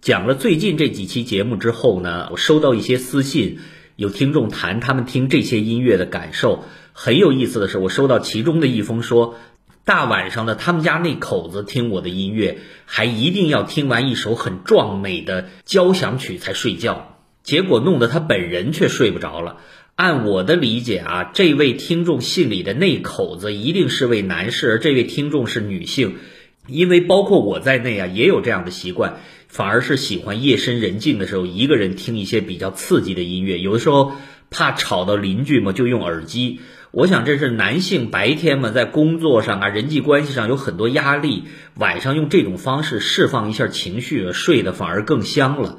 讲了最近这几期节目之后呢，我收到一些私信，有听众谈他们听这些音乐的感受。很有意思的是，我收到其中的一封说，大晚上的他们家那口子听我的音乐，还一定要听完一首很壮美的交响曲才睡觉，结果弄得他本人却睡不着了。按我的理解啊，这位听众信里的那口子一定是位男士，而这位听众是女性。因为包括我在内啊，也有这样的习惯，反而是喜欢夜深人静的时候一个人听一些比较刺激的音乐。有的时候怕吵到邻居嘛，就用耳机。我想这是男性白天嘛，在工作上啊、人际关系上有很多压力，晚上用这种方式释放一下情绪，睡得反而更香了。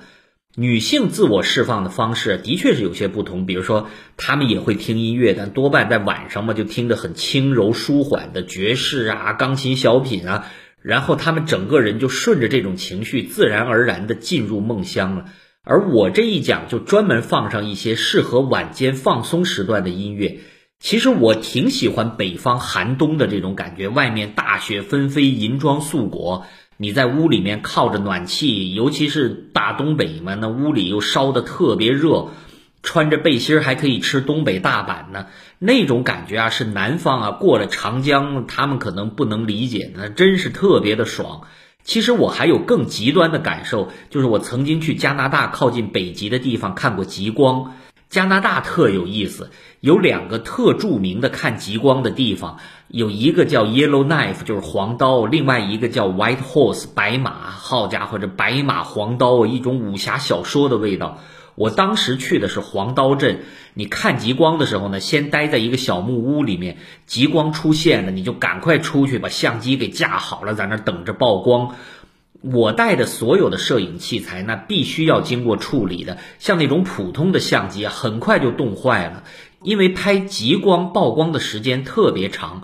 女性自我释放的方式的确是有些不同，比如说她们也会听音乐，但多半在晚上嘛，就听得很轻柔舒缓的爵士啊、钢琴小品啊。然后他们整个人就顺着这种情绪，自然而然地进入梦乡了。而我这一讲就专门放上一些适合晚间放松时段的音乐。其实我挺喜欢北方寒冬的这种感觉，外面大雪纷飞，银装素裹，你在屋里面靠着暖气，尤其是大东北嘛，那屋里又烧得特别热。穿着背心还可以吃东北大板呢，那种感觉啊，是南方啊过了长江，他们可能不能理解那，真是特别的爽。其实我还有更极端的感受，就是我曾经去加拿大靠近北极的地方看过极光。加拿大特有意思，有两个特著名的看极光的地方，有一个叫 Yellow Knife，就是黄刀；另外一个叫 White Horse，白马。好家伙，这白马黄刀，一种武侠小说的味道。我当时去的是黄刀镇，你看极光的时候呢，先待在一个小木屋里面，极光出现了，你就赶快出去把相机给架好了，在那等着曝光。我带的所有的摄影器材，那必须要经过处理的，像那种普通的相机，很快就冻坏了，因为拍极光曝光的时间特别长，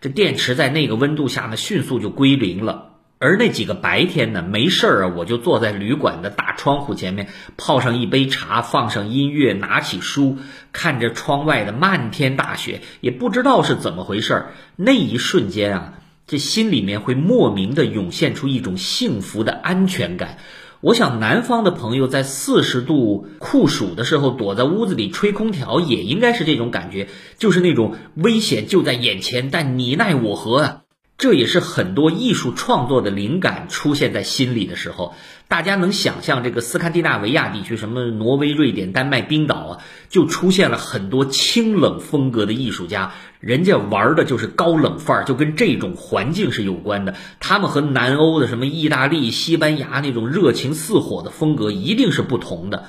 这电池在那个温度下呢，迅速就归零了。而那几个白天呢，没事儿啊，我就坐在旅馆的大窗户前面，泡上一杯茶，放上音乐，拿起书，看着窗外的漫天大雪，也不知道是怎么回事儿。那一瞬间啊，这心里面会莫名的涌现出一种幸福的安全感。我想南方的朋友在四十度酷暑的时候，躲在屋子里吹空调，也应该是这种感觉，就是那种危险就在眼前，但你奈我何啊。这也是很多艺术创作的灵感出现在心里的时候，大家能想象这个斯堪的纳维亚地区，什么挪威、瑞典、丹麦、冰岛啊，就出现了很多清冷风格的艺术家，人家玩的就是高冷范儿，就跟这种环境是有关的。他们和南欧的什么意大利、西班牙那种热情似火的风格一定是不同的。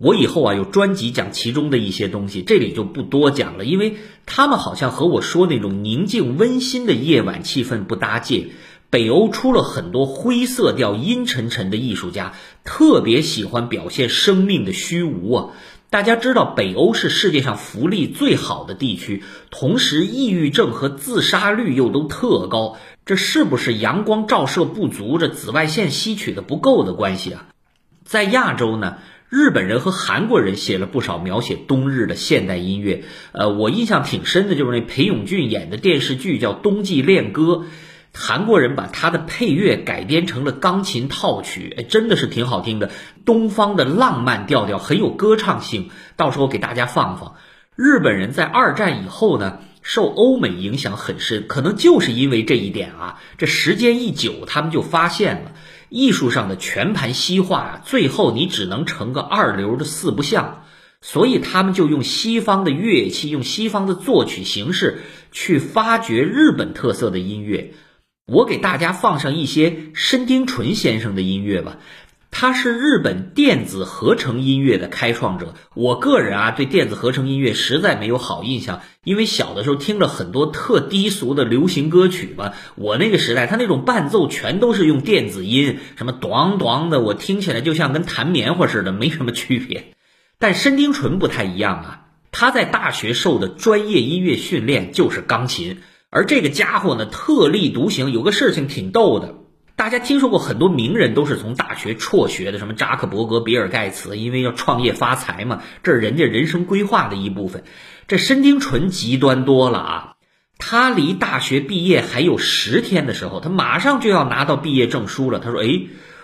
我以后啊有专辑讲其中的一些东西，这里就不多讲了，因为他们好像和我说那种宁静温馨的夜晚气氛不搭界。北欧出了很多灰色调、阴沉沉的艺术家，特别喜欢表现生命的虚无啊。大家知道，北欧是世界上福利最好的地区，同时抑郁症和自杀率又都特高，这是不是阳光照射不足、这紫外线吸取的不够的关系啊？在亚洲呢？日本人和韩国人写了不少描写冬日的现代音乐，呃，我印象挺深的，就是那裴勇俊演的电视剧叫《冬季恋歌》，韩国人把他的配乐改编成了钢琴套曲，哎，真的是挺好听的，东方的浪漫调调，很有歌唱性，到时候给大家放放。日本人在二战以后呢，受欧美影响很深，可能就是因为这一点啊，这时间一久，他们就发现了。艺术上的全盘西化，最后你只能成个二流的四不像，所以他们就用西方的乐器，用西方的作曲形式去发掘日本特色的音乐。我给大家放上一些深町纯先生的音乐吧。他是日本电子合成音乐的开创者。我个人啊，对电子合成音乐实在没有好印象，因为小的时候听了很多特低俗的流行歌曲嘛。我那个时代，他那种伴奏全都是用电子音，什么咚咚的，我听起来就像跟弹棉花似的，没什么区别。但申丁纯不太一样啊，他在大学受的专业音乐训练就是钢琴，而这个家伙呢，特立独行，有个事情挺逗的。大家听说过很多名人都是从大学辍学的，什么扎克伯格、比尔盖茨，因为要创业发财嘛，这是人家人生规划的一部分。这申丁纯极端多了啊！他离大学毕业还有十天的时候，他马上就要拿到毕业证书了。他说：“哎，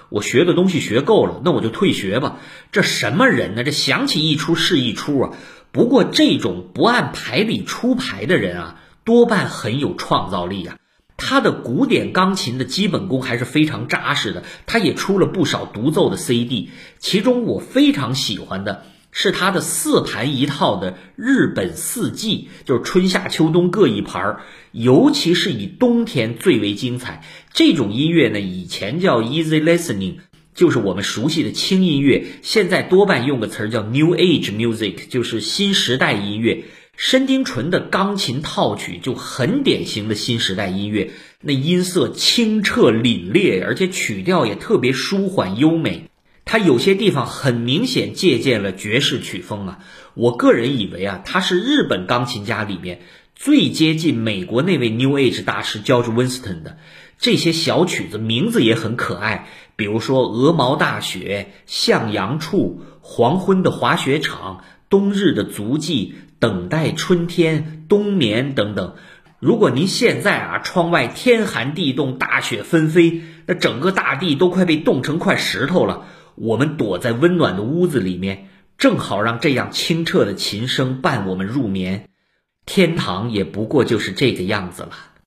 我学的东西学够了，那我就退学吧。这什么人呢？这想起一出是一出啊。不过这种不按牌理出牌的人啊，多半很有创造力啊。他的古典钢琴的基本功还是非常扎实的，他也出了不少独奏的 CD，其中我非常喜欢的。是他的四盘一套的日本四季，就是春夏秋冬各一盘儿，尤其是以冬天最为精彩。这种音乐呢，以前叫 easy listening，就是我们熟悉的轻音乐，现在多半用个词儿叫 new age music，就是新时代音乐。申丁纯的钢琴套曲就很典型的新时代音乐，那音色清澈凛冽，而且曲调也特别舒缓优美。它有些地方很明显借鉴了爵士曲风啊，我个人以为啊，他是日本钢琴家里面最接近美国那位 New Age 大师 George Winston 的。这些小曲子名字也很可爱，比如说《鹅毛大雪》《向阳处》《黄昏的滑雪场》《冬日的足迹》《等待春天》《冬眠》等等。如果您现在啊，窗外天寒地冻，大雪纷飞，那整个大地都快被冻成块石头了。我们躲在温暖的屋子里面，正好让这样清澈的琴声伴我们入眠。天堂也不过就是这个样子了。